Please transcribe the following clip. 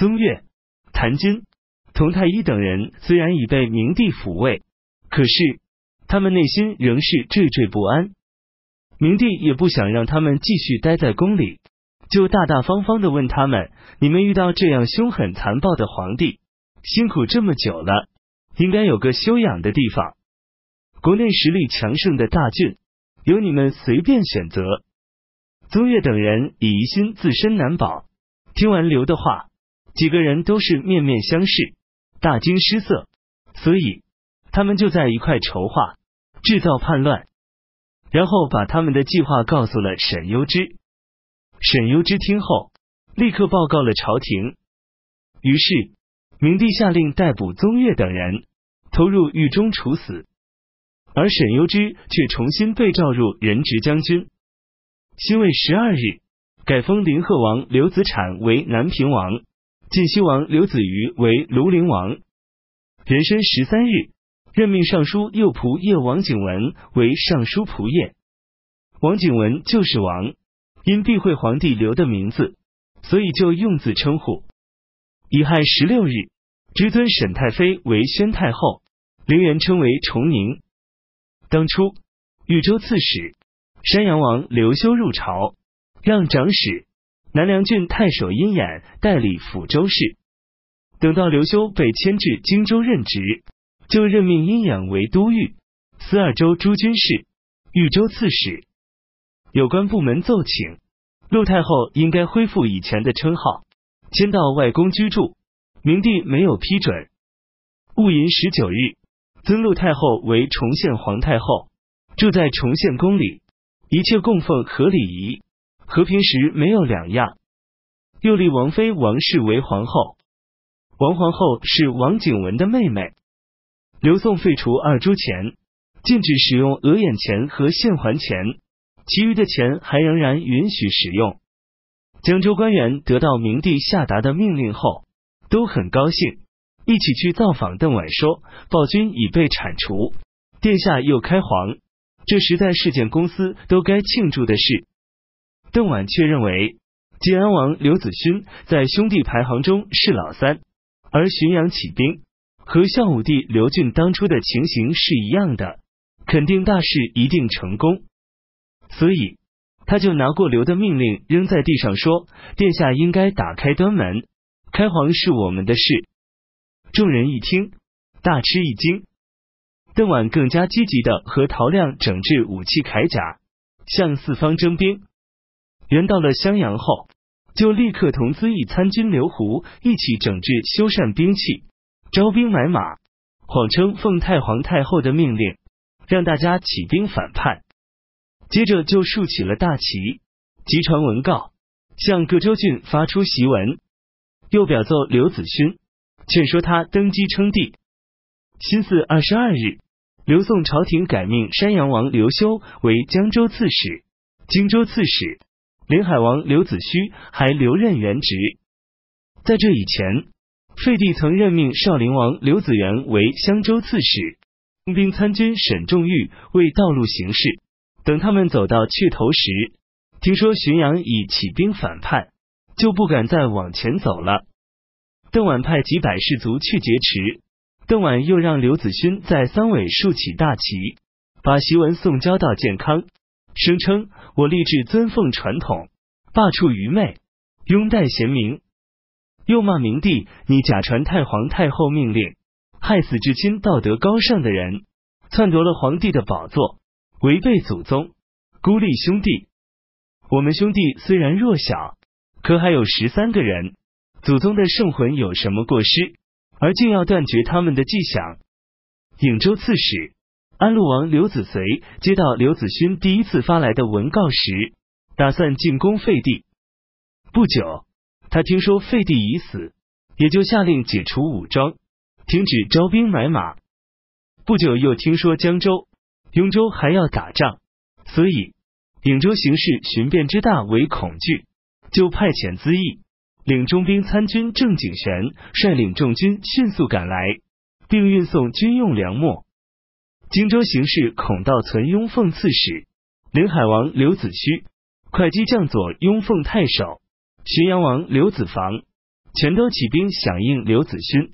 宗岳、谭军、佟太医等人虽然已被明帝抚慰，可是他们内心仍是惴惴不安。明帝也不想让他们继续待在宫里，就大大方方的问他们：“你们遇到这样凶狠残暴的皇帝，辛苦这么久了，应该有个休养的地方。国内实力强盛的大郡，由你们随便选择。”宗岳等人以疑心自身难保，听完刘的话，几个人都是面面相视，大惊失色，所以他们就在一块筹划，制造叛乱，然后把他们的计划告诉了沈攸之。沈攸之听后，立刻报告了朝廷。于是明帝下令逮捕宗岳等人，投入狱中处死，而沈攸之却重新被召入任职将军。辛未十二日，改封临贺王刘子产为南平王，晋西王刘子瑜为庐陵王。壬申十三日，任命尚书右仆射王景文为尚书仆射。王景文就是王，因避讳皇帝刘的名字，所以就用字称呼。乙亥十六日，追尊沈太妃为宣太后，陵园称为崇宁。当初，豫州刺史。山阳王刘修入朝，让长史南梁郡太守殷衍代理抚州事。等到刘修被迁至荆州任职，就任命殷衍为都尉、司二州诸军事、豫州刺史。有关部门奏请，陆太后应该恢复以前的称号，迁到外宫居住。明帝没有批准。戊寅十九日，尊陆太后为崇献皇太后，住在崇献宫里。一切供奉和礼仪和平时没有两样。又立王妃王氏为皇后，王皇后是王景文的妹妹。刘宋废除二铢钱，禁止使用额眼钱和现还钱，其余的钱还仍然允许使用。江州官员得到明帝下达的命令后，都很高兴，一起去造访邓婉，说暴君已被铲除，殿下又开皇。这实在是件公司都该庆祝的事。邓婉却认为，晋安王刘子勋在兄弟排行中是老三，而浔阳起兵和孝武帝刘俊当初的情形是一样的，肯定大事一定成功。所以他就拿过刘的命令扔在地上，说：“殿下应该打开端门，开皇是我们的事。”众人一听，大吃一惊。邓婉更加积极的和陶亮整治武器铠甲，向四方征兵。元到了襄阳后，就立刻同资义参军刘胡一起整治修缮兵器，招兵买马，谎称奉太皇太后的命令，让大家起兵反叛。接着就竖起了大旗，集传文告，向各州郡发出檄文，又表奏刘子勋，劝说他登基称帝。辛巳二十二日，刘宋朝廷改命山阳王刘修为江州刺史、荆州刺史，临海王刘子虚还留任原职。在这以前，废帝曾任命少陵王刘子元为襄州刺史，兵兵参军沈仲玉为道路行事。等他们走到去头时，听说浔阳已起兵反叛，就不敢再往前走了。邓婉派几百士卒去劫持。邓婉又让刘子勋在三尾竖起大旗，把檄文送交到建康，声称我立志尊奉传统，罢黜愚昧，拥戴贤明。又骂明帝，你假传太皇太后命令，害死至亲道德高尚的人，篡夺了皇帝的宝座，违背祖宗，孤立兄弟。我们兄弟虽然弱小，可还有十三个人，祖宗的圣魂有什么过失？而竟要断绝他们的迹象。颍州刺史安陆王刘子随接到刘子勋第一次发来的文告时，打算进攻废帝。不久，他听说废帝已死，也就下令解除武装，停止招兵买马。不久，又听说江州、雍州还要打仗，所以颍州形势寻变之大为恐惧，就派遣资议。领中兵参军郑景玄率领众军迅速赶来，并运送军用粮秣。荆州形势孔道存雍奉刺史，临海王刘子虚、会稽将佐雍奉太守，浔阳王刘子房、全都起兵响应刘子勋。